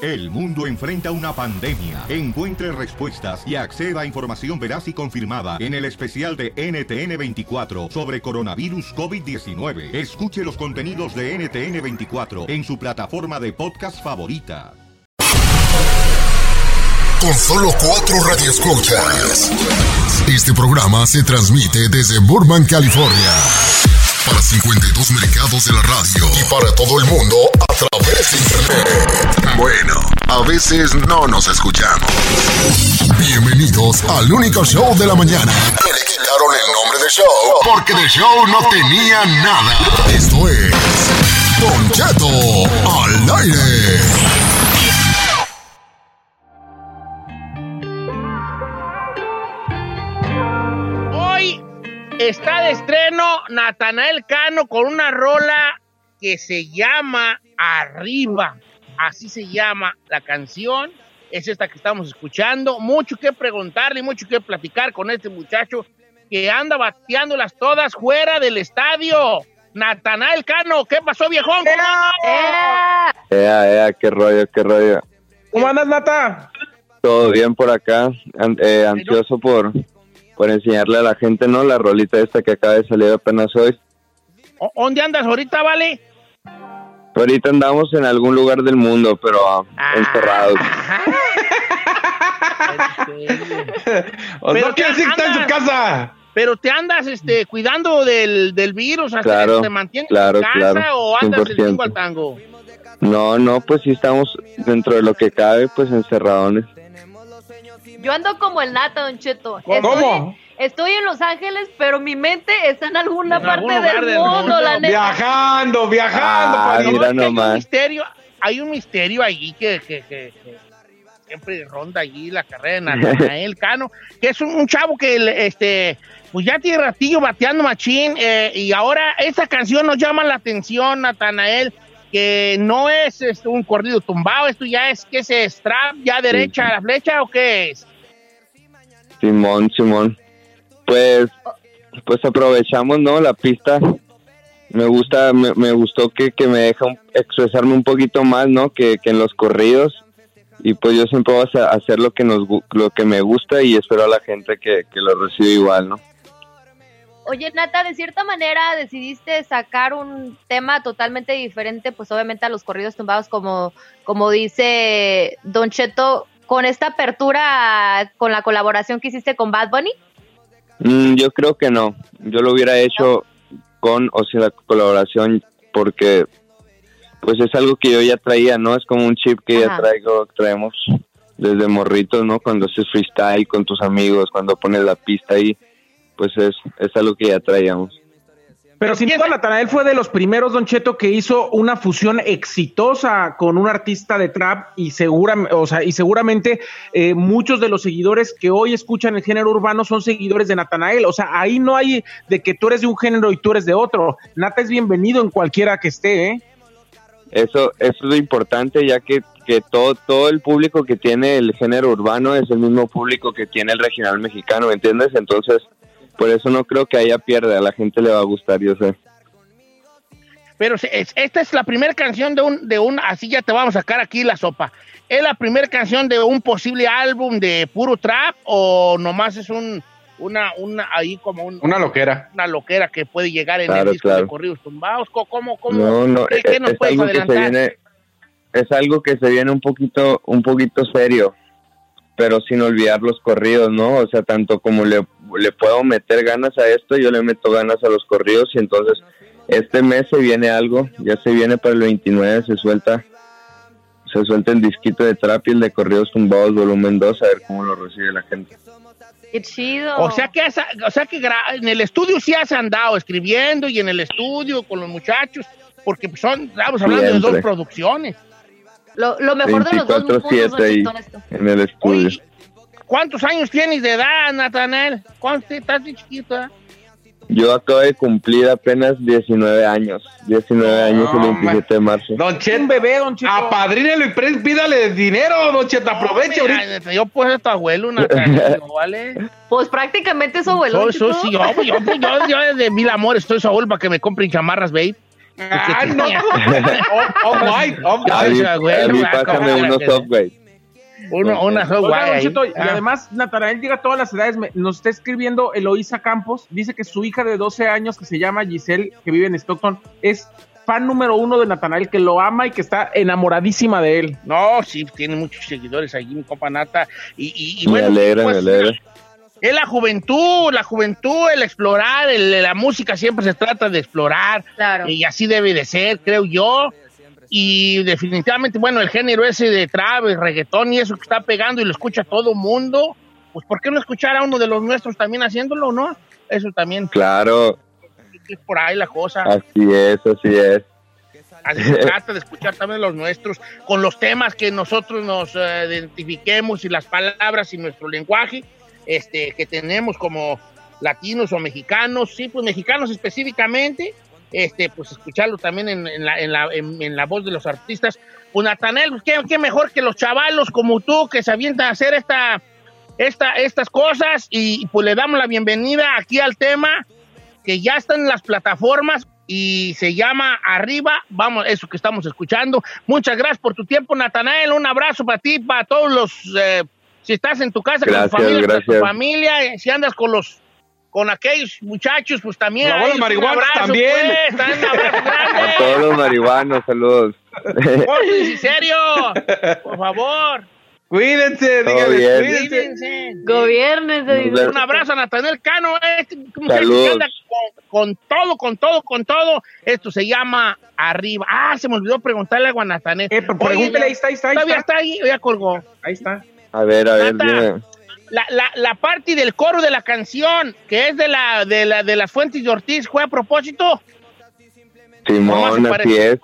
El mundo enfrenta una pandemia. Encuentre respuestas y acceda a información veraz y confirmada en el especial de NTN24 sobre coronavirus COVID-19. Escuche los contenidos de NTN24 en su plataforma de podcast favorita. Con solo cuatro radioescuchas. Este programa se transmite desde Burbank, California. Para 52 mercados de la radio. Y para todo el mundo través de internet. Bueno, a veces no nos escuchamos. Bienvenidos al único show de la mañana. Que le quitaron el nombre de show. Porque de show no tenía nada. Esto es. Don Cheto al aire. Está de estreno Natanael Cano con una rola que se llama Arriba. Así se llama la canción. Es esta que estamos escuchando. Mucho que preguntarle, mucho que platicar con este muchacho que anda bateándolas todas fuera del estadio. Natanael Cano, ¿qué pasó, viejón? ¿Cómo andas? Ea, ea, qué rollo, qué rollo. ¿Cómo andas, Nata? Todo bien por acá, an- eh, ansioso por, por enseñarle a la gente, ¿no? La rolita esta que acaba de salir apenas hoy. ¿O- ¿Dónde andas ahorita, vale? Ahorita andamos en algún lugar del mundo, pero ah, encerrados. ¿O Pero no quiere decir que está en su casa? Pero te andas este, cuidando del, del virus hasta Claro, que te mantienes claro, en casa claro, o andas el 100%. tingo al tango. No, no, pues sí estamos dentro de lo que cabe, pues encerradones. Yo ando como el nata, Don Cheto. ¿Cómo? Estoy, estoy en Los Ángeles, pero mi mente está en alguna En parte del del mundo, mundo. la neta. Viajando, viajando. Ah, mira hay un misterio, hay un misterio allí que, que- que- que siempre ronda allí la carrera de Natanael Cano, que es un, un chavo que le- este pues ya tiene ratillo bateando machín eh, y ahora esta canción nos llama la atención, Natanael, que no es este, un corrido tumbado, esto ya es que se strap ya derecha a la flecha o qué es? Simón, Simón. Pues, pues aprovechamos, ¿no? La pista. Me gusta, me, gustó que, que me deja expresarme un poquito más, ¿no? Que, que en los corridos. Y pues yo siempre voy a hacer lo que nos lo que me gusta y espero a la gente que, que lo reciba igual, ¿no? Oye, Nata, de cierta manera decidiste sacar un tema totalmente diferente, pues obviamente a los corridos tumbados, como, como dice Don Cheto, con esta apertura, con la colaboración que hiciste con Bad Bunny. Mm, yo creo que no. Yo lo hubiera hecho con o sin la colaboración porque pues es algo que yo ya traía, ¿no? Es como un chip que ya traigo, traemos desde morritos, ¿no? Cuando haces freestyle con tus amigos, cuando pones la pista ahí, pues es, es algo que ya traíamos. Pero sin duda, Natanael fue de los primeros, Don Cheto, que hizo una fusión exitosa con un artista de trap y, segura, o sea, y seguramente eh, muchos de los seguidores que hoy escuchan el género urbano son seguidores de Natanael. O sea, ahí no hay de que tú eres de un género y tú eres de otro. Nata es bienvenido en cualquiera que esté, ¿eh? Eso, eso es lo importante, ya que, que todo, todo el público que tiene el género urbano es el mismo público que tiene el regional mexicano, ¿me entiendes? Entonces, por eso no creo que haya pierde, a la gente le va a gustar, yo sé. Pero es- esta es la primera canción de un, de un, así ya te vamos a sacar aquí la sopa. ¿Es la primera canción de un posible álbum de puro trap o nomás es un, una, una, ahí como un, una loquera. Una loquera que puede llegar en Claro, el disco claro. de corridos tumbados. ¿Cómo, cómo, cómo? No, no, ¿Qué, es, qué nos es puedes algo que se viene, es algo que se viene un poquito, un poquito serio, pero sin olvidar los corridos, ¿no? O sea, tanto como le, le puedo meter ganas a esto, yo le meto ganas a los corridos y entonces este mes se viene algo, ya se viene para el 29, se suelta, se suelta el disquito de trap y el de corridos tumbados volumen 2, a ver cómo lo recibe la gente. Qué chido. O sea que, has- o sea que gra- en el estudio sí has andado escribiendo y en el estudio con los muchachos, porque son, estamos hablando de dos producciones. Lo, lo mejor de los dos 24/7 mundos, ahí en el estudio. Oye, ¿cuántos años tienes de edad, Natanel? ¿Cuántos estás de chiquito? eh? Yo acabo de cumplir apenas 19 años, 19 años el No, 27 de marzo. Don Cheto. Un bebé, Don Cheto. Apadrínelo y pídale dinero, Don Cheto. Aproveche ahorita. Yo pues a tu abuelo, ¿no ¿vale? Pues prácticamente su abuelo. Soy, soy, sí, yo, yo, pues, yo, yo de mil amores estoy su abuelo para que me compren chamarras, babe. Ah, no. Oh, oh, white, oh, A mí, a mí ah, pásame unos software. Uno, una software y Ah. además Natanael llega a todas las edades. Me- nos está escribiendo Eloísa Campos. Dice que su hija de 12 años, que se llama Giselle, que vive en Stockton, es fan número uno de Natanael, que lo ama y que está enamoradísima de él. No, sí, tiene muchos seguidores allí, mi compa Nata. Y, y, y Me bueno, alegra, pues, me alegra. Es la juventud, la juventud, el explorar, el- la música siempre se trata de explorar. Claro. Y así debe de ser, creo yo. Y definitivamente, bueno, el género ese de trap, reggaetón y eso que está pegando y lo escucha todo mundo, pues ¿por qué no escuchar a uno de los nuestros también haciéndolo, no? Eso también Claro, es por ahí la cosa. así es, así es. Así se trata de escuchar también los nuestros, con los temas que nosotros nos eh, identifiquemos y las palabras y nuestro lenguaje este, que tenemos como latinos o mexicanos, sí, pues mexicanos específicamente, este, pues escucharlo también en, la, en, la, en la voz de los artistas. Pues Natanel, pues, ¿qué, qué mejor que los chavalos como tú que se avientan a hacer esta, esta, estas cosas y pues le damos la bienvenida aquí al tema que ya está en las plataformas y se llama Arriba, vamos, eso que estamos escuchando. Muchas gracias por tu tiempo, Natanael. Un abrazo para ti, para todos los, eh, si estás en tu casa Gracias, con tu familia, con tu familia, eh, si andas con los con aquellos muchachos, pues también. Marihuana abrazo, también. pues, también A todos los marihuanos, saludos. En serio, por favor. Cuídense, bien. cuídense. Cuídense. Gobiernes de Nos vemos. Un abrazo a Natanel Cano, este muchacho Saludos. que anda con, con todo, con todo, con todo. Esto se llama Arriba. Ah, se me olvidó preguntarle algo a Natanel. Eh, pregúntele, ahí está, ahí está, ahí Todavía está. está ahí, ya colgó. Ahí está. A ver, a ver, dime. La, la, la parte del coro de la canción, que es de la de la de las fuentes de Ortiz, ¿fue a propósito? ¿Cómo se Simón, así es.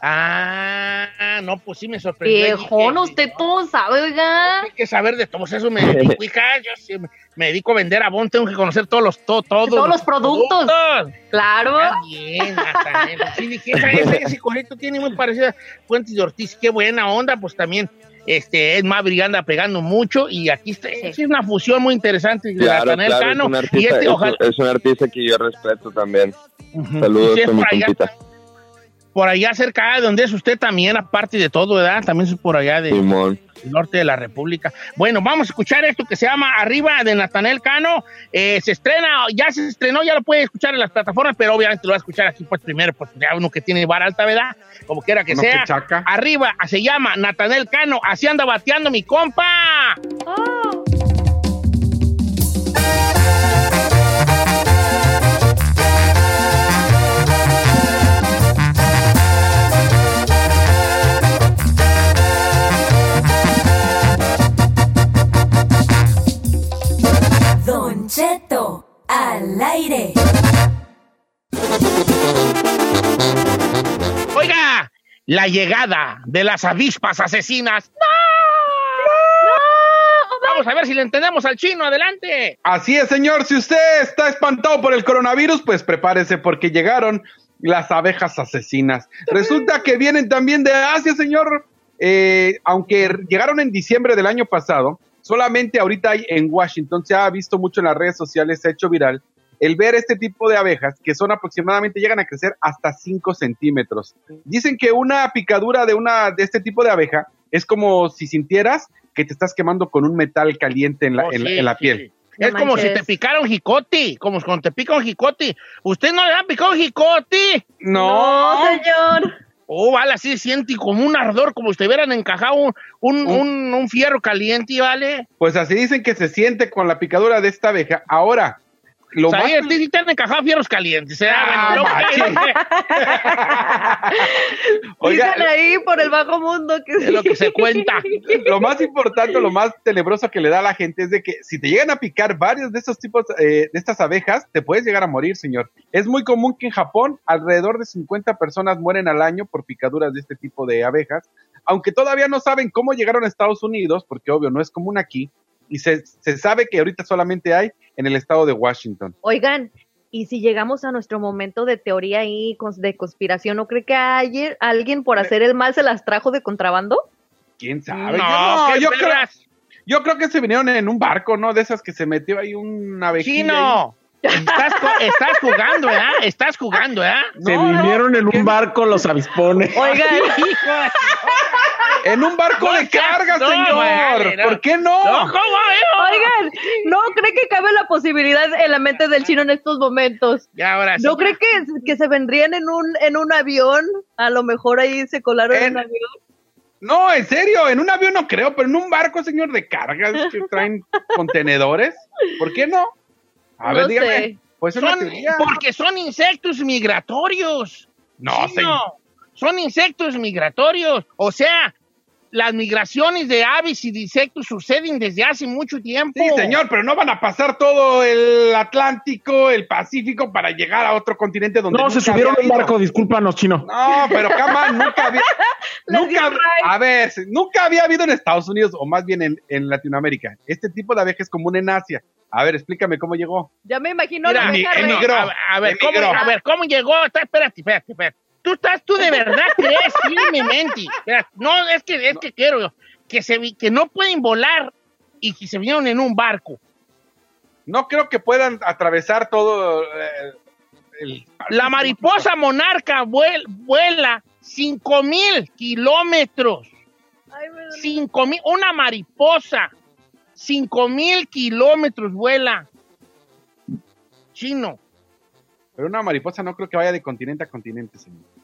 Ah, no, pues sí me sorprendió. Viejón, usted todo sabe, oiga. Hay que saber de todos eso, me dedico, hija, yo sí me, me dedico a vender a Bon, tengo que conocer todos los, to- todos, Todos los productos. Claro. Ah, bien. Sí, dije, esa- ese, ese correcto tiene muy parecida a Fuentes de Ortiz, qué buena onda, pues también este, es más anda pegando mucho y aquí está, es una fusión muy interesante de Claro, claro, es un, y artista, este, es, ojalá, es un artista que yo respeto también. Saludos Y si es con mi por allá, por allá cerca de donde es usted también, aparte de todo, ¿verdad? También es por allá de, Simón. Norte de la República. Bueno, vamos a escuchar esto que se llama Arriba de Natanel Cano. Eh, se estrena, ya se estrenó, ya lo puede escuchar en las plataformas, pero obviamente lo va a escuchar aquí pues primero, pues ya uno que tiene bar alta, ¿verdad? Como quiera que Uno sea. que chaca. Arriba, se llama Natanel Cano, así anda bateando mi compa. Oh. Al aire. Oiga, la llegada de las avispas asesinas. ¡No! Vamos a ver si le entendemos al chino, adelante. Así es, señor. Si usted está espantado por el coronavirus, pues prepárese porque llegaron las abejas asesinas. Resulta que vienen también de Asia, señor. Eh, aunque llegaron en diciembre del año pasado, solamente ahorita hay en Washington, se ha visto mucho en las redes sociales, se ha hecho viral, el ver este tipo de abejas que son aproximadamente, llegan a crecer hasta 5 centímetros. Dicen que una picadura de, una, de este tipo de abeja es como si sintieras que te estás quemando con un metal caliente en la, Oh, en la- sí, en la sí, piel. No es como si te picara un jicote, como cuando te pica un jicote. ¿Usted no le ha picado un jicote? No. No, señor. Oh, vale, así se siente como un ardor, como si te hubieran encajado un, un, un- un fierro caliente, ¿vale? Pues así dicen que se siente con la picadura de esta abeja. Ahora, lo o sea, más... ahí a ti sí te han encajado fierros calientes. ¿eh? Ah, Bueno, machín. Oiga, Dicen ahí por el bajo mundo que es lo que se cuenta. lo más importante, lo más tenebroso que le da a la gente es de que si te llegan a picar varios de estos tipos eh, de estas abejas, te puedes llegar a morir, señor. Es muy común que en Japón alrededor de 50 personas mueren al año por picaduras de este tipo de abejas, aunque todavía no saben cómo llegaron a Estados Unidos, porque obvio no es común aquí, y se, se sabe que ahorita solamente hay en el estado de Washington. Oigan, y si llegamos a nuestro momento de teoría ahí cons- de conspiración, ¿no cree que ayer alguien por hacer el mal se las trajo de contrabando? ¿Quién sabe? No, yo, qué yo creo, yo creo que se vinieron en un barco, ¿no? De esas que se metió ahí una abejilla. Chino, estás, jugando, ¿eh? Estás jugando, ¿eh? Se No, no, vinieron en ¿por qué un barco los avispones. Oigan, Hijo de- En un barco de carga, no, señor. vale, no. ¿Por qué no? No, ¿cómo, oigan, ¿no cree que cabe la posibilidad en la mente del chino en estos momentos? Ya, ahora sí. ¿No cree que, que se vendrían en un, en un avión? A lo mejor ahí se colaron en En- un avión. No, en serio, en un avión no creo, pero en un barco, señor, de cargas que traen contenedores. ¿Por qué no? A ver, No dígame. sé. Pues Son, porque son insectos migratorios. No, Sí, señor. no. Son insectos migratorios. O sea, las migraciones de aves y de insectos suceden desde hace mucho tiempo. Sí, señor, pero no van a pasar todo el Atlántico, el Pacífico para llegar a otro continente donde No, se subieron un barco, discúlpanos, chino. No, pero cama, nunca había, nunca, a ver, nunca había habido en Estados Unidos, o más bien en, en Latinoamérica. Este tipo de abeja es común en Asia. A ver, explícame cómo llegó. Ya me imagino Mira, la abeja emigró. A, ver, a ver, ¿cómo, a ver, ¿cómo llegó? Está- Espérate, espérate, espérate. Tú estás, tú de verdad crees firmemente. No, es que, es que quiero que se vi- que no pueden volar y que se vinieron en un barco. No creo que puedan atravesar todo eh, el... La mariposa monarca vuel- vuela 5 mil kilómetros. 5 mil, una mariposa, 5 mil kilómetros vuela. Chino. Pero una mariposa no creo que vaya de continente a continente, señor.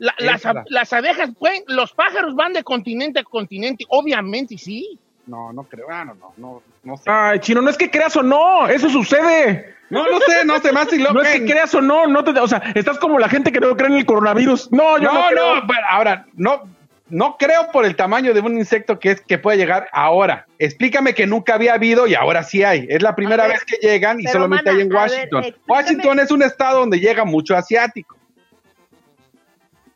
La- las, las abejas pueden, los pájaros van de continente a continente, obviamente sí. No, no creo. Ah, no, no, no, no sé. Ay, chino, no es que creas o no, eso sucede. No, no sé, no sé más si lo No es que creas o no, no te, o sea, estás como la gente que no cree en el coronavirus. No, yo no, No, creo. no, pero ahora, no, no creo por el tamaño de un insecto que es que puede llegar ahora. Explícame que nunca había habido y ahora sí hay. Es la primera ver, vez que llegan y pero, solamente mana, hay en ver, Washington. Washington es un estado donde llega mucho asiático.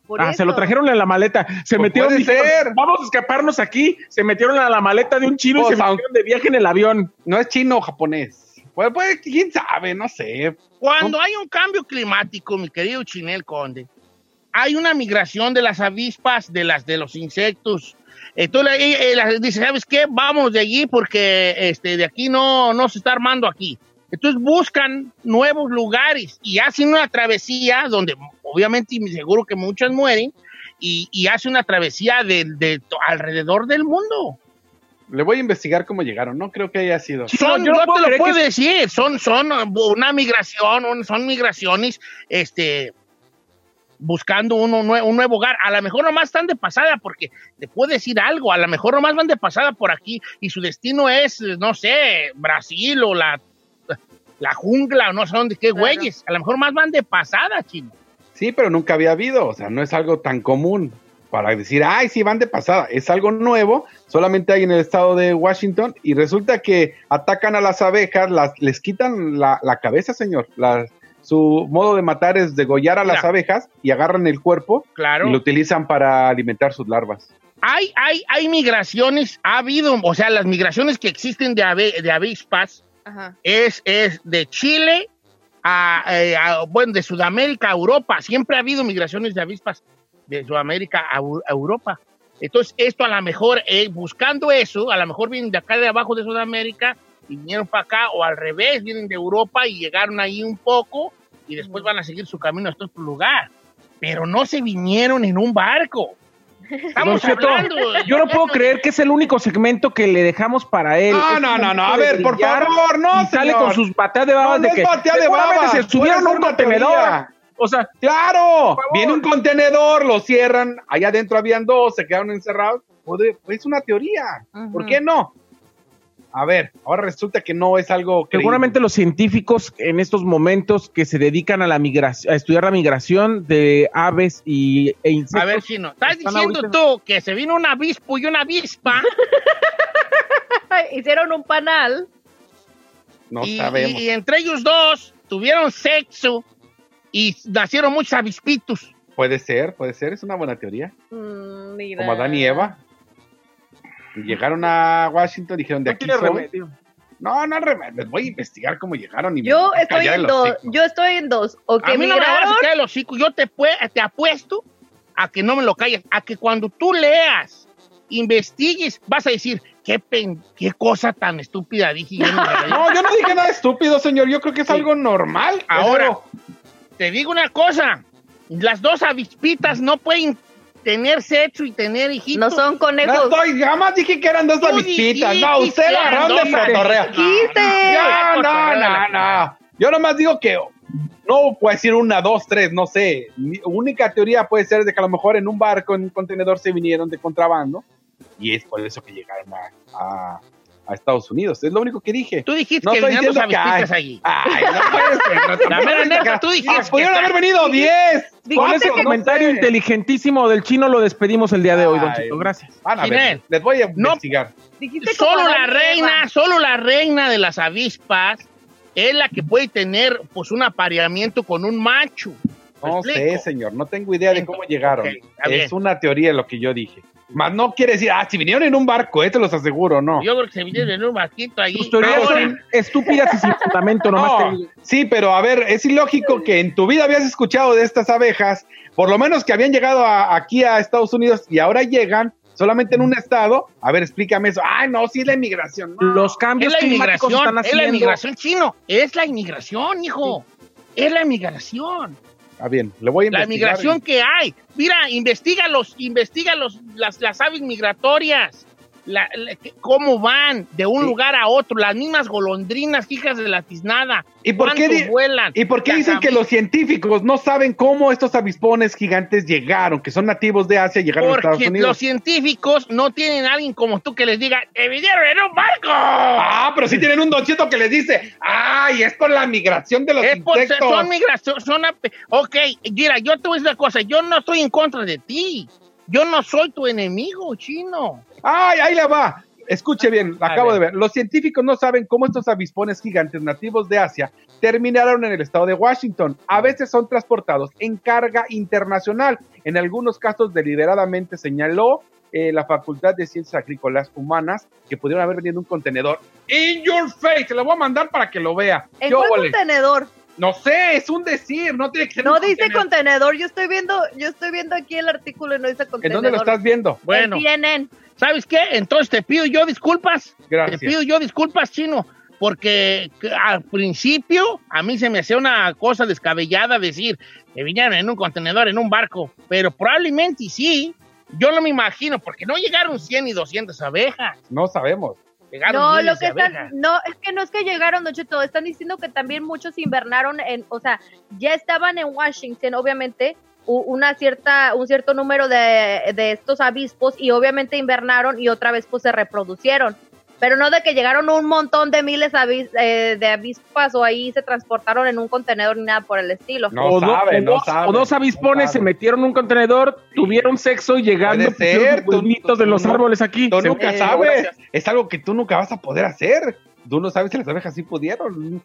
Por Ah, se lo trajeron en la maleta. Se Pues metieron. puede dijeron, ser. Vamos a escaparnos aquí. Se metieron a la maleta de un chino Pues, y se aunque- metieron de viaje en el avión. No es chino o japonés. Pues, pues, quién sabe, no sé. Cuando hay un cambio climático, mi querido Chinel Conde, hay una migración de las avispas, de las de los insectos. Entonces eh, eh, dice, ¿sabes qué? Vamos de allí porque este, de aquí no, no se está armando aquí. Entonces buscan nuevos lugares y hacen una travesía donde obviamente y seguro que muchas mueren y, y hacen una travesía de, alrededor del mundo. Le voy a investigar cómo llegaron. No creo que haya sido. Son, yo yo, no puedo te lo puedo decir, son, son una migración, un- son migraciones, este, buscando uno un nuevo hogar. A lo mejor nomás están de pasada, porque te puedo decir algo, a lo mejor nomás van de pasada por aquí y su destino es, no sé, Brasil o la, la jungla o no sé dónde, qué Claro. güeyes. A lo mejor más van de pasada, chino. Sí, pero nunca había habido. O sea, no es algo tan común para decir, ay, sí, van de pasada. Es algo nuevo, solamente hay en el estado de Washington y resulta que atacan a las abejas, las, les quitan la, la cabeza, señor. La- su modo de matar es degollar a las abejas y agarran el cuerpo Claro. y lo utilizan para alimentar sus larvas. hay, hay, hay migraciones, ha habido, o sea, las migraciones que existen de, ave- de avispas Ajá. es, es de Chile a, eh, a- bueno, de Sudamérica a Europa. Siempre ha habido migraciones de avispas de Sudamérica a Europa. Entonces, esto a lo mejor, eh, buscando eso, a lo mejor vienen de acá de abajo de Sudamérica y vinieron para acá, o al revés, vienen de Europa y llegaron ahí un poco y después van a seguir su camino a este otro lugar. Pero no se vinieron en un barco. Estamos hablando. yo no puedo creer que es el único segmento que le dejamos para él. No, Es no, no, no, a ver, por favor, no, y sale señor. con sus bateas de babas No, de no que es batea de babas, se subieron un contenedor. O sea, Claro, viene un contenedor, lo cierran, allá adentro habían dos, se quedaron encerrados. Es una teoría. ¿Por qué no? A ver, ahora resulta que no es algo creíble. seguramente los científicos en estos momentos que se dedican a la migración, a estudiar la migración de aves y, e insectos. A ver, Chino, estás diciendo ahorita- tú que se vino un avispo y una avispa Hicieron un panal. No y, sabemos. y- y entre ellos dos tuvieron sexo y nacieron muchos avispitos. Puede ser, puede ser, es una buena teoría. Mm, mira. Como Adán y Eva. Llegaron a Washington, dijeron de No aquí remedio. No, no remedio. Les voy a investigar cómo llegaron y me Yo voy a estoy en dos. hocico. Yo estoy en dos. O que a mí no me vas migraron. a el hocico. Yo te, te apuesto a que no me lo calles. A que cuando tú leas, investigues, vas a decir, qué, pen- qué cosa tan estúpida dije. yo en mi realidad". No, yo no dije nada estúpido, señor. Yo creo que es Sí. algo normal. Ahora, Pero- te digo una cosa. Las dos avispitas no pueden tener sexo y tener hijitos. No son No conejos. estoy, jamás dije que eran dos Tú avispitas. No, usted eran agarró de cotorrea. No, cotorrea. no, no. Yo nomás digo que no puede decir una, dos, tres, no sé. Mi única teoría puede ser de que a lo mejor en un barco, en un contenedor se vinieron de contrabando y es por eso que llegaron a, a- a Estados Unidos. Es lo único que dije. Tú dijiste No que estoy diciendo que allí. Ay, no puede ser. no, La mera neta, tú dijiste Ah, que pudieron haber venido 10. Con ese comentario No sé. inteligentísimo del chino lo despedimos el día de hoy, don Ay. Chito. Gracias. Van a ver, les voy a no- investigar. Solo la reina, solo la reina de las avispas es la que puede tener pues un apareamiento con un macho. ¿Me No explico? sé, señor, no tengo idea de cómo llegaron. Ok, está es bien. una teoría lo que yo dije. Más no quiere decir, ah, si vinieron en un barco, eh, te los aseguro, no. Yo creo que se vinieron en un barquito ahí. Tus teorías son estúpidas y sin fundamento, nomás No, te sí, pero a ver, es ilógico que en tu vida habías escuchado de estas abejas, por lo menos que habían llegado a- aquí a Estados Unidos y ahora llegan solamente en un estado. A ver, explícame eso. Ay, no, sí es la inmigración. No. Los es cambios la climáticos inmigración, están es la haciendo. inmigración chino, es la inmigración, hijo. Es la inmigración. Ah, bien, le voy a La migración que hay. Mira, investiga los, investiga los, las, las aves migratorias. La- cómo van de un Sí. lugar a otro, las mismas golondrinas, hijas de la tiznada. ¿Y por qué vuelan? ¿Y por qué dicen que los científicos no saben cómo estos avispones gigantes llegaron, que son nativos de Asia, llegaron a Estados Porque Unidos? los científicos no tienen a alguien como tú que les diga, ¡te vinieron en un barco! Ah, pero sí tienen un donchito que les dice, ¡ay, es por la migración de los Es por, insectos! son migración, son Ok, mira, yo te voy a decir una cosa, yo no estoy en contra de ti. Yo no soy tu enemigo, chino. ¡Ay, ahí le va! Escuche bien, acabo ver. de ver. Los científicos no saben cómo estos avispones gigantes nativos de Asia terminaron en el estado de Washington. A veces son transportados en carga internacional. En algunos casos, deliberadamente señaló eh, la Facultad de Ciencias Agrícolas Humanas que pudieron haber venido en un contenedor. In your face, se lo voy a mandar para que lo vea. ¿En ¿Qué cuál contenedor? No sé, es un decir, no tiene que ser No un dice contenedor. contenedor. Yo estoy viendo, yo estoy viendo aquí el artículo y no dice ¿En contenedor. dónde lo estás viendo? Bueno, En CNN. ¿Sabes qué? Entonces te pido yo disculpas. Gracias. Te pido yo disculpas, chino, porque que al principio a mí se me hacía una cosa descabellada decir que vinieron en un contenedor, en un barco, pero probablemente sí. Yo no me imagino, porque no llegaron 100 y 200 abejas. No sabemos. Llegaron No, lo que están, abejas. no, es que no es que llegaron, Don Cheto, están diciendo que también muchos invernaron en, o sea, ya estaban en Washington, obviamente, una cierta, un cierto número de, de estos avispos y obviamente invernaron y otra vez pues se reproducieron. Pero no de que llegaron un montón de miles avis- eh, de avispas o ahí se transportaron en un contenedor ni nada por el estilo. No o, do- sabe, o no dos, sabe, o dos avispones no se metieron en un contenedor, tuvieron sexo y llegando ser, tú- de los árboles aquí. Tú Se- nunca Eh, sabes. gracias. Es algo que tú nunca vas a poder hacer. Tú no sabes si las abejas sí pudieron.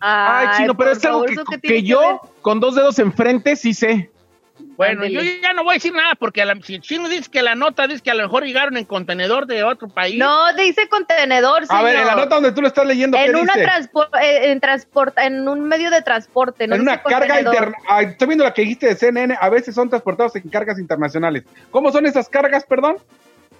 Ay, chino, pero es algo favor, que, ¿eso qué que tiene yo, ver? con dos dedos enfrente, sí sé. Bueno, yo ya no voy a decir nada porque a la- si el chino dice que la nota dice que a lo mejor llegaron en contenedor de otro país. No, dice contenedor, A señor. ver, en la nota donde tú lo estás leyendo, ¿qué en una dice? transpo- eh, en transporta, en un medio de transporte, no en una carga contenedor. interna. Ay, estoy viendo la que dijiste de CNN. A veces son transportados en cargas internacionales. ¿Cómo son esas cargas, perdón?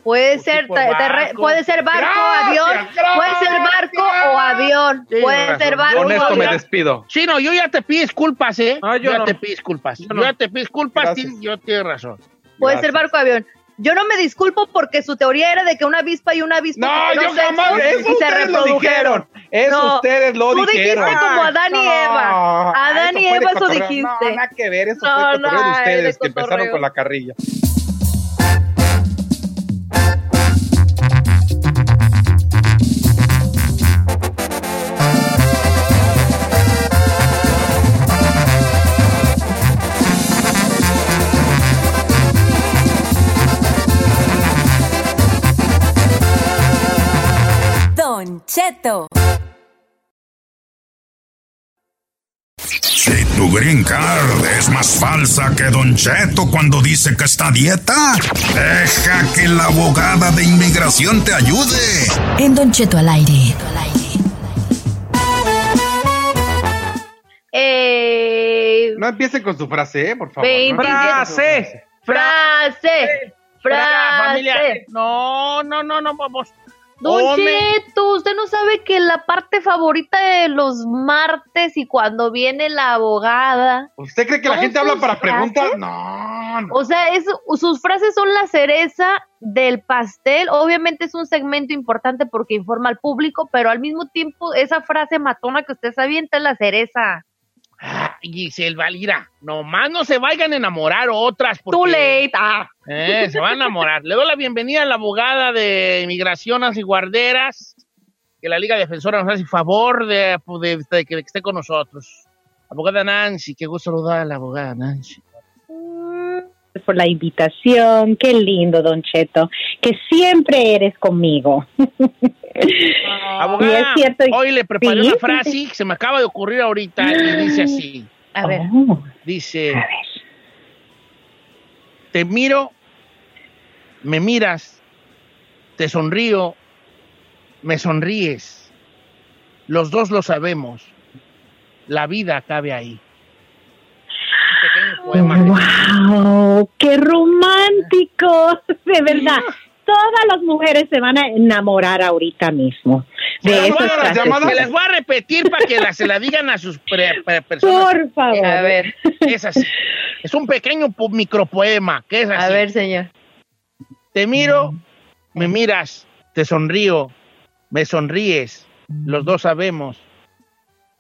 Puede ser sí, barco. puede ser barco, Gracias, avión, puede ser barco o avión, puede razón. ser barco. Con o esto me avión. despido. Chino, yo ya te pido disculpas, ¿eh? Ah, yo ya no. te pido disculpas. Yo, Yo no. ya te pido disculpas, sí, yo tienes razón. Puede ser barco avión. Yo no me disculpo porque su teoría era de que una avispa y una avispa No, yo jamás, eso y se ustedes lo reprodujeron. dijeron. Eso ustedes lo tú dijeron. dijiste como Adán y No, Eva. Adán y Eva eso dijiste. No, nada que ver, eso No, fue no, de es ustedes de que empezaron con la carrilla. Si tu green card es más falsa que Don Cheto cuando dice que está a dieta, deja que la abogada de inmigración te ayude. En Don Cheto al aire. Eh, No empiecen con su frase, ¿eh? por favor. no 27. empiecen con su Frase. frase. Fra- familia, Frase. No, no, no, no, vamos. Don. Cheto, usted no sabe que la parte favorita de los martes y cuando viene la abogada. ¿Usted cree que la ¿Son gente habla para preguntas? frases? No, no. O sea, es, sus frases son la cereza del pastel. Obviamente es un segmento importante porque informa al público, pero al mismo tiempo esa frase matona que usted se avienta es la cereza. Ah, Giselle Valira, nomás no se vayan a enamorar otras. Porque, Too late. Ah. Eh, se van a enamorar. Le doy la bienvenida a la abogada de Inmigraciones y Guarderas, que la Liga Defensora nos hace favor de, de- de que esté con nosotros. Abogada Nancy, qué gusto saludar a la abogada Nancy. Por la invitación. Qué lindo, Don Cheto, que siempre eres conmigo. Abogada, Y es cierto- hoy le preparé Sí, una frase que se me acaba de ocurrir ahorita y dice así. A ver. Oh, Dice, a ver. te miro, me miras, te sonrío, me sonríes. Los dos lo sabemos. La vida cabe ahí. Un pequeño poema. ¡Wow! ¡Qué romántico! De verdad. Todas las mujeres se van a enamorar ahorita mismo de Se las esas voy a- frases. Se las voy a repetir para que la- se la digan a sus pre- pre- personas. Por favor. A ver, Es así. Es un pequeño po- micropoema. que es así? a ver, señor. Te miro, me miras, te sonrío, me sonríes. Los dos sabemos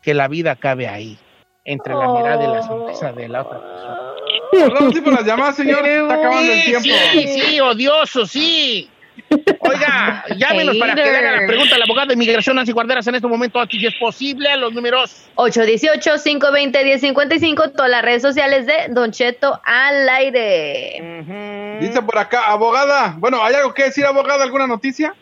que la vida cabe ahí, entre la mirada y la sonrisa de la otra persona. Así por las llamadas, señor. Está acabando el tiempo. sí, sí, odioso, sí. Oiga, llámenos para que le haga la pregunta a la abogada de inmigración Nancy Guarderas en este momento, aquí si es posible, a los números. 818-520-1055, todas las redes sociales de Don Cheto al aire. Dice por acá, abogada. Bueno, ¿hay algo que decir, abogada? ¿Alguna noticia?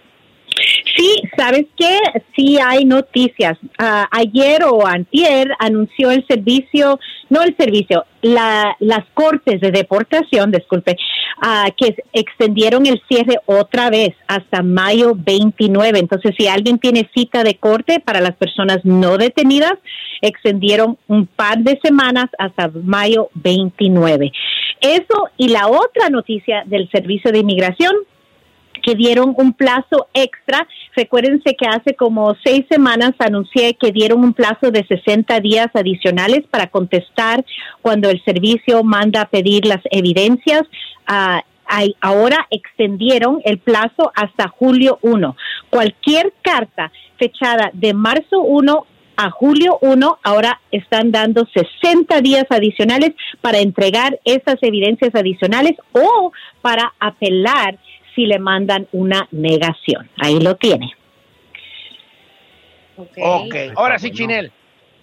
Sí, ¿sabes qué? Sí hay noticias. Ah, ayer o antier anunció el servicio, no el servicio, la, las cortes de deportación, disculpe, ah, que extendieron el cierre otra vez hasta mayo 29. Entonces, si alguien tiene cita de corte para las personas no detenidas, extendieron un par de semanas hasta mayo 29. Eso y la otra noticia del servicio de inmigración que dieron un plazo extra. Recuérdense que hace como seis semanas anuncié que dieron un plazo de 60 días adicionales para contestar cuando el servicio manda a pedir las evidencias. Hay- ahora extendieron el plazo hasta julio 1. Cualquier carta fechada de marzo 1 a julio 1, ahora están dando 60 días adicionales para entregar esas evidencias adicionales o para apelar si le mandan una negación. Ahí lo tiene. Ok, ahora sí, Chinel.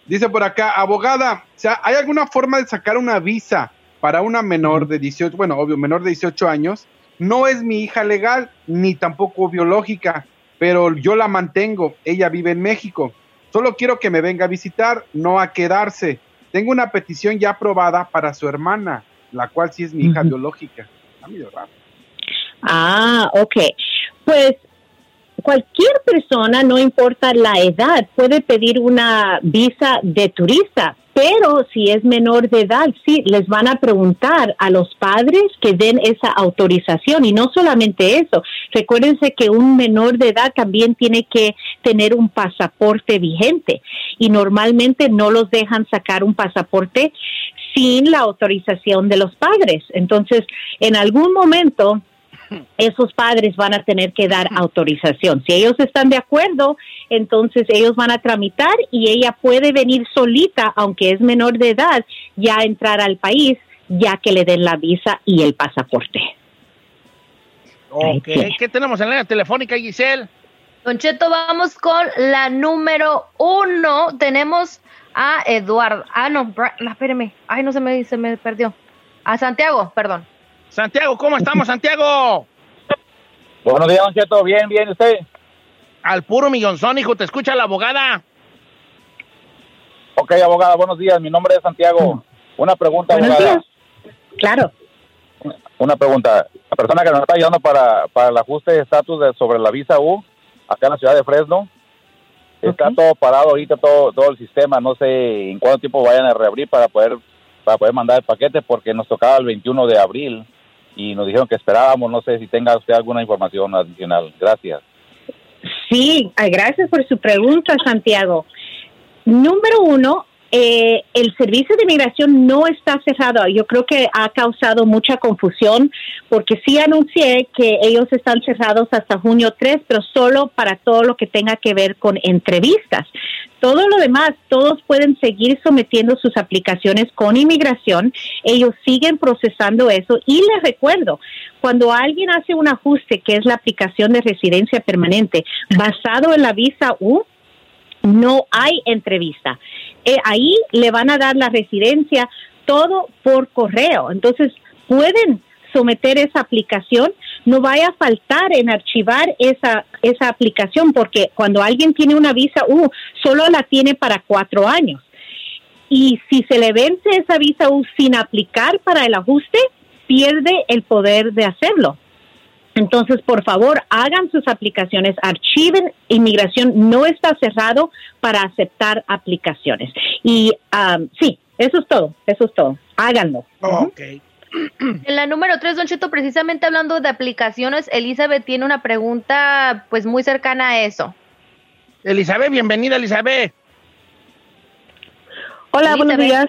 Dice por acá, abogada, o sea, ¿hay alguna forma de sacar una visa para una menor de 18, bueno, obvio, menor de 18 años? No es mi hija legal, ni tampoco biológica, pero yo la mantengo. Ella vive en México. Solo quiero que me venga a visitar, no a quedarse. Tengo una petición ya aprobada para su hermana, la cual sí es mi hija biológica. Está medio raro. Ah, ok. Pues cualquier persona, no importa la edad, puede pedir una visa de turista, pero si es menor de edad, sí, les van a preguntar a los padres que den esa autorización. Y no solamente eso, recuérdense que un menor de edad también tiene que tener un pasaporte vigente y normalmente no los dejan sacar un pasaporte sin la autorización de los padres. Entonces, en algún momento, esos padres van a tener que dar autorización. Si ellos están de acuerdo, entonces ellos van a tramitar y ella puede venir solita, aunque es menor de edad, ya entrar al país, ya que le den la visa y el pasaporte. Ok, ¿qué tenemos en la línea telefónica, Giselle? Don Cheto, vamos con la número uno. Tenemos a Eduardo. Ah, no, espéreme. Ay, no se me, se me perdió. A Santiago, perdón. Santiago, ¿cómo estamos, Santiago? Buenos días, Don Cheto. Bien, bien, ¿usted? Al puro millonzón, hijo, te escucha la abogada. Ok, abogada, buenos días. Mi nombre es Santiago. Una pregunta, Buenos abogada. días. Claro. Una pregunta. La persona que nos está ayudando para, para el ajuste de estatus de- sobre la visa U, acá en la ciudad de Fresno, está todo parado ahorita, todo, todo el sistema. No sé en cuánto tiempo vayan a reabrir para poder, para poder mandar el paquete, porque nos tocaba el 21 de abril y nos dijeron que esperábamos. No sé si tenga usted alguna información adicional. Gracias. Sí, gracias por su pregunta, Santiago. Número uno, eh, el servicio de inmigración no está cerrado. Yo creo que ha causado mucha confusión porque sí anuncié que ellos están cerrados hasta junio 3, pero solo para todo lo que tenga que ver con entrevistas. Todo lo demás, todos pueden seguir sometiendo sus aplicaciones con inmigración. Ellos siguen procesando eso. Y les recuerdo, cuando alguien hace un ajuste, que es la aplicación de residencia permanente, basado en la visa U, no hay entrevista. Eh, ahí le van a dar la residencia todo por correo. Entonces, pueden someter esa aplicación, no vaya a faltar en archivar esa, esa aplicación, porque cuando alguien tiene una visa, U, solo la tiene para cuatro años. Y si se le vence esa visa U sin aplicar para el ajuste, pierde el poder de hacerlo. Entonces, por favor, hagan sus aplicaciones, archiven. Inmigración no está cerrado para aceptar aplicaciones. Y um, sí, eso es todo, eso es todo. Háganlo. Ok. En la número tres, Don Cheto, precisamente hablando de aplicaciones, Elizabeth tiene una pregunta pues muy cercana a eso. Elizabeth, bienvenida, Elizabeth. Hola, buenos días.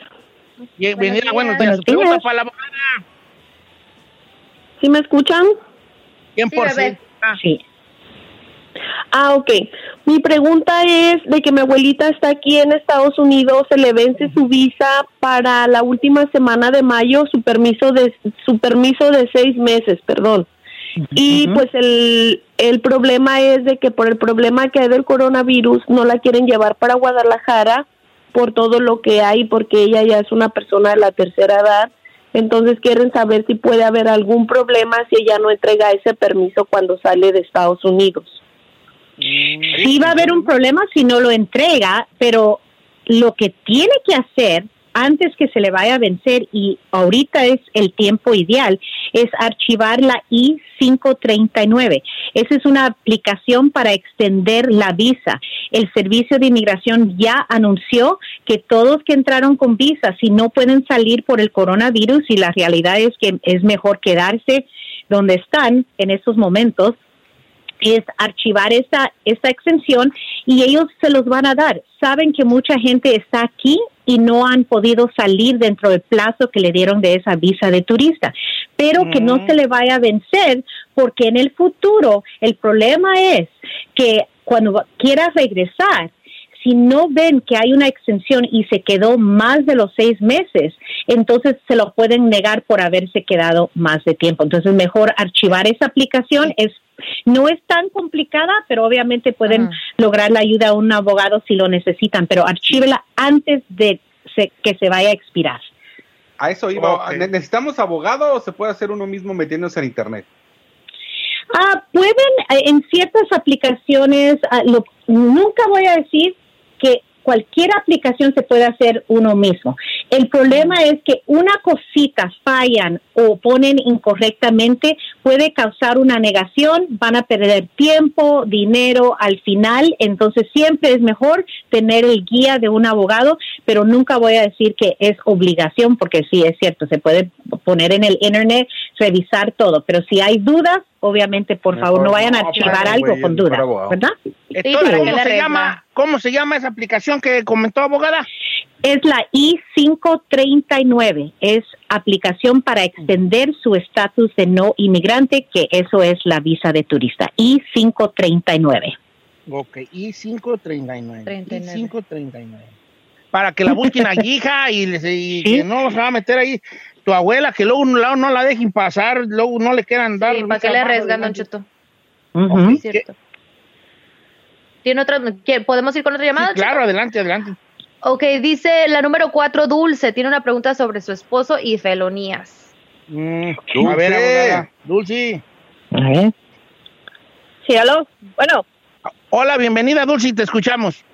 Bienvenida, buenos días. Buenos pregunta días. para la abogada. ¿Sí me escuchan? 100%. Sí. Ah, ok. Mi pregunta es de que mi abuelita está aquí en Estados Unidos, se le vence su visa para la última semana de mayo, su permiso de su permiso de seis meses, perdón. Y pues el, el problema es de que por el problema que hay del coronavirus no la quieren llevar para Guadalajara por todo lo que hay, porque ella ya es una persona de la tercera edad. Entonces quieren saber si puede haber algún problema si ella no entrega ese permiso cuando sale de Estados Unidos. Sí va a haber un problema si no lo entrega, pero lo que tiene que hacer antes que se le vaya a vencer, y ahorita es el tiempo ideal, es archivar la I-539. Esa es una aplicación para extender la visa. El Servicio de Inmigración ya anunció que todos que entraron con visa, si no pueden salir por el coronavirus, y la realidad es que es mejor quedarse donde están en estos momentos, es archivar esta, esta extensión y ellos se los van a dar. Saben que mucha gente está aquí y no han podido salir dentro del plazo que le dieron de esa visa de turista, pero que no se le vaya a vencer porque en el futuro el problema es que cuando quiera regresar, si no ven que hay una extensión y se quedó más de los seis meses, entonces se lo pueden negar por haberse quedado más de tiempo. Entonces, mejor archivar esa aplicación. Es no es tan complicada, pero obviamente pueden lograr la ayuda a un abogado si lo necesitan, pero archívela antes de se- que se vaya a expirar. A eso iba. ¿Ne- ¿Necesitamos abogado o se puede hacer uno mismo metiéndose en internet? Ah, pueden eh, en ciertas aplicaciones, ah, lo- nunca voy a decir cualquier aplicación se puede hacer uno mismo. El problema es que una cosita fallan o ponen incorrectamente puede causar una negación, van a perder tiempo, dinero al final, entonces siempre es mejor tener el guía de un abogado, pero nunca voy a decir que es obligación porque sí es cierto, se puede poner en el internet, revisar todo, pero si hay dudas, obviamente por favor no vayan a archivar algo güey, con dudas. ¿verdad? Entonces, Sí, ¿cómo se llama? ¿Cómo se llama esa aplicación que comentó abogada? Es la I-539, es aplicación para extender su estatus de no inmigrante, que eso es la visa de turista, I-539. Ok, I-539. I-539. Para que la busquen allí, hija, y, les- y que no se va a meter ahí tu abuela, que luego no, no la dejen pasar, luego no le quieran dar. Sí, ¿para qué le arriesgan, Don Cheto? Ujú. Sí, cierto. ¿Tiene otra? ¿qué- ¿Podemos ir con otra llamada? Sí, claro, adelante, adelante. Ok, dice la número cuatro, Dulce, tiene una pregunta sobre su esposo y felonías. Mm, a ver, abogada. Dulce. Sí, aló. Bueno. Hola, bienvenida, Dulce, te escuchamos.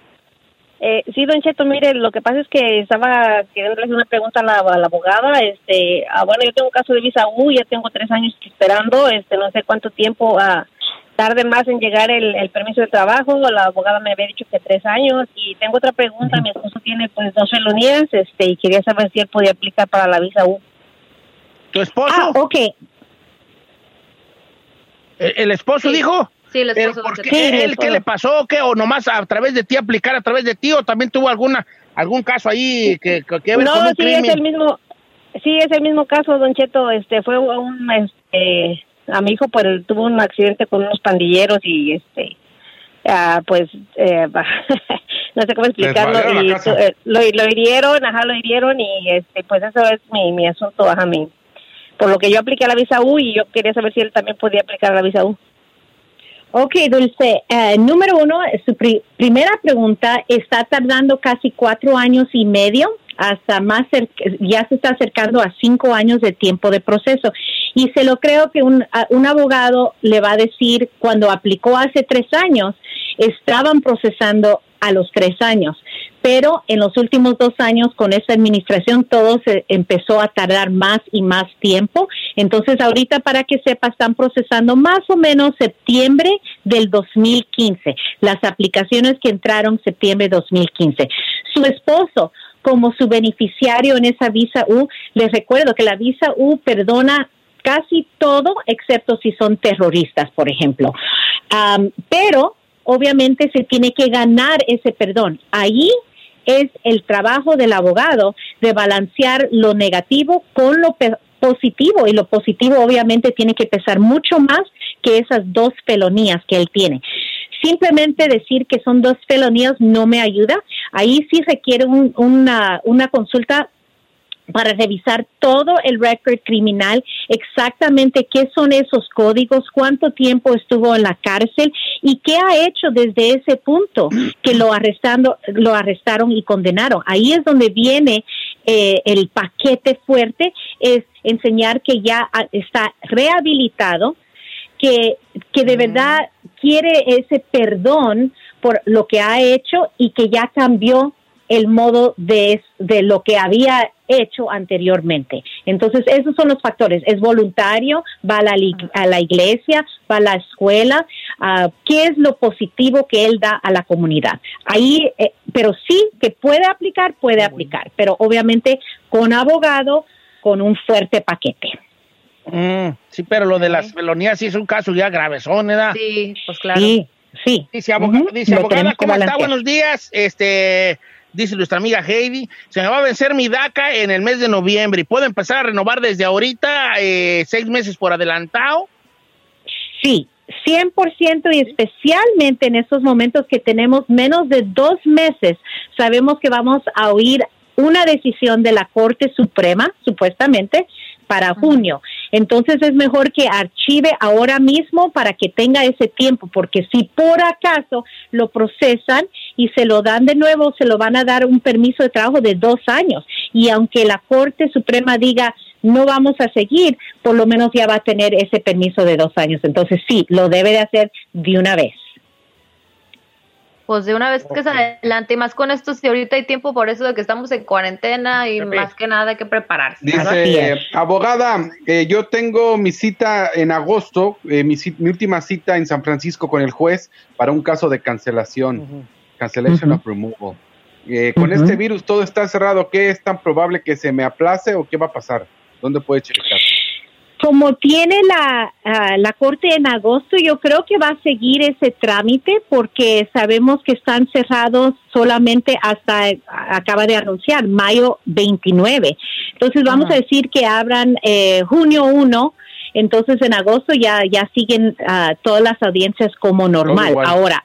Eh, sí, don Cheto, mire, lo que pasa es que estaba queriendo hacer una pregunta a la, a la abogada. Este, ah, bueno, yo tengo un caso de visa U, ya tengo tres años esperando, este, no sé cuánto tiempo ah, tarde más en llegar el, el permiso de trabajo. La abogada me había dicho que tres años. Y tengo otra pregunta, mi esposo tiene pues dos felonías, este, y quería saber si él podía aplicar para la visa U. ¿Tu esposo? Ah, ok. ¿El, el esposo dijo? Sí, ¿Pero por qué? Cheto. ¿Él qué le pasó? ¿Qué? ¿O nomás a través de ti aplicar a través de ti? ¿O también tuvo alguna algún caso ahí que, que, que ver no, con un sí, crimen? es el mismo, sí, es el mismo caso, Don Cheto, este, fue un, este, a mi hijo, pues, tuvo un accidente con unos pandilleros y, este, ah, pues, eh, no sé cómo explicarlo, y eh, lo, lo hirieron, ajá, lo hirieron y, este, pues, eso es mi, mi asunto, ajá, mi, por lo que yo apliqué a la visa U y yo quería saber si él también podía aplicar a la visa U. Ok, Dulce. Eh, número uno, su pri- primera pregunta está tardando casi cuatro años y medio, hasta más, ya se está acercando a cinco años de tiempo de proceso. Y se lo creo que un, un abogado le va a decir, cuando aplicó hace tres años, estaban procesando a los tres años. Pero en los últimos dos años con esta administración todo se empezó a tardar más y más tiempo. Entonces ahorita para que sepa están procesando más o menos septiembre del 2015. Las aplicaciones que entraron septiembre 2015. Su esposo como su beneficiario en esa visa U, les recuerdo que la visa U perdona casi todo excepto si son terroristas, por ejemplo. Am, pero obviamente se tiene que ganar ese perdón. Ahí es el trabajo del abogado de balancear lo negativo con lo positivo y lo positivo obviamente tiene que pesar mucho más que esas dos felonías que él tiene. Simplemente decir que son dos felonías no me ayuda. Ahí sí requiere un- una, una consulta para revisar todo el récord criminal, exactamente qué son esos códigos, cuánto tiempo estuvo en la cárcel y qué ha hecho desde ese punto que lo arrestando, lo arrestaron y condenaron. Ahí es donde viene eh, el paquete fuerte, es enseñar que ya está rehabilitado, que, que de verdad quiere ese perdón por lo que ha hecho y que ya cambió el modo de, de lo que había hecho anteriormente. Entonces, esos son los factores. Es voluntario, va a la, li- a la iglesia, va a la escuela. ah, ¿Qué es lo positivo que él da a la comunidad? Ahí, eh, pero sí que puede aplicar, puede aplicar, pero obviamente con abogado, con un fuerte paquete. Mm, sí, pero lo de las felonías sí es un caso ya gravesón, ¿verdad? Sí, pues claro. Sí, sí. Dice, aboga- Ujú, dice abogada, ¿cómo está? Buenos días. Este, dice nuestra amiga Heidi, se me va a vencer mi DACA en el mes de noviembre y puedo empezar a renovar desde ahorita eh, seis meses por adelantado. Sí, 100% y especialmente en estos momentos que tenemos menos de dos meses, sabemos que vamos a oír una decisión de la Corte Suprema, supuestamente, para junio. Entonces es mejor que archive ahora mismo para que tenga ese tiempo, porque si por acaso lo procesan y se lo dan de nuevo, se lo van a dar un permiso de trabajo de dos años. Y aunque la Corte Suprema diga no vamos a seguir, por lo menos ya va a tener ese permiso de dos años. Entonces sí, lo debe de hacer de una vez. Pues de una vez que se adelante, y más con esto, si ahorita hay tiempo por eso de que estamos en cuarentena y más que nada hay que prepararse. Dice, abogada, eh, yo tengo mi cita en agosto, eh, mi, mi última cita en San Francisco con el juez para un caso de cancelación, cancellation Ujú. of removal. Eh, con este virus todo está cerrado, ¿qué es tan probable que se me aplace o qué va a pasar? ¿Dónde puede checar? Como tiene la, la corte en agosto, yo creo que va a seguir ese trámite porque sabemos que están cerrados solamente hasta, acaba de anunciar, mayo 29. Entonces vamos a decir que abran eh, junio 1 entonces en agosto ya ya siguen ah, todas las audiencias como normal. Ahora,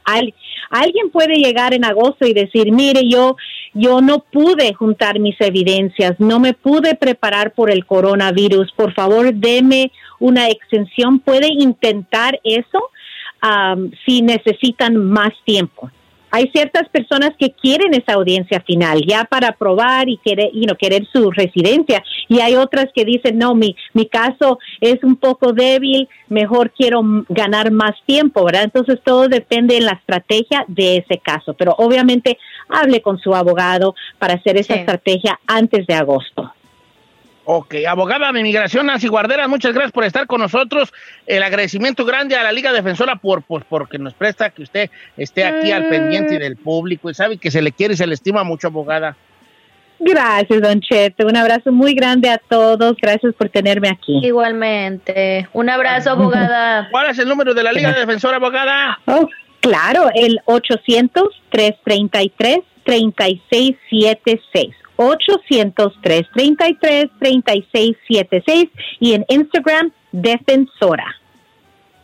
alguien puede llegar en agosto y decir, mire, yo yo no pude juntar mis evidencias, no me pude preparar por el coronavirus, por favor, deme una extensión, puede intentar eso si necesitan más tiempo hay ciertas personas que quieren esa audiencia final ya para probar y querer, you querer su residencia. Y hay otras que dicen no mi mi caso es un poco débil mejor quiero ganar más tiempo verdad entonces todo depende de la estrategia de ese caso. Pero obviamente hable con su abogado para hacer esa estrategia antes de agosto Ok, abogada de inmigración Nancy Guarderas, muchas gracias por estar con nosotros. El agradecimiento grande a la Liga Defensora por, por porque nos presta que usted esté aquí al pendiente del público y sabe que se le quiere y se le estima mucho, abogada. Gracias, Don Cheto. Un abrazo muy grande a todos. Gracias por tenerme aquí. Igualmente. Un abrazo, abogada. ¿Cuál es el número de la Liga Defensora, abogada? Oh, claro, el 800-333-3676. 800-333-3676 y en Instagram, Defensora.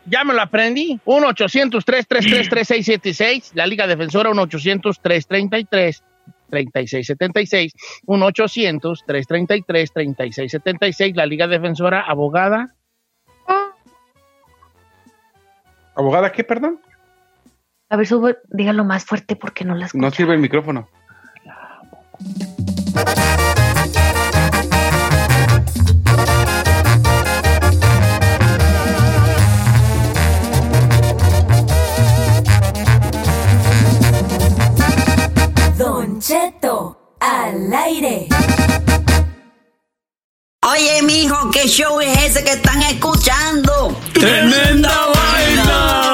Ya me lo aprendí. 1-800-333-3676. La Liga Defensora, 1-800-333-3676. 1-800-333-3676. La Liga Defensora, abogada. ¿Abogada qué, perdón? A ver, sube, dígalo más fuerte porque no las No sirve el micrófono. Cheto, al aire. Oye, mijo, ¿qué show es ese que están escuchando? ¡Tremenda, vaina!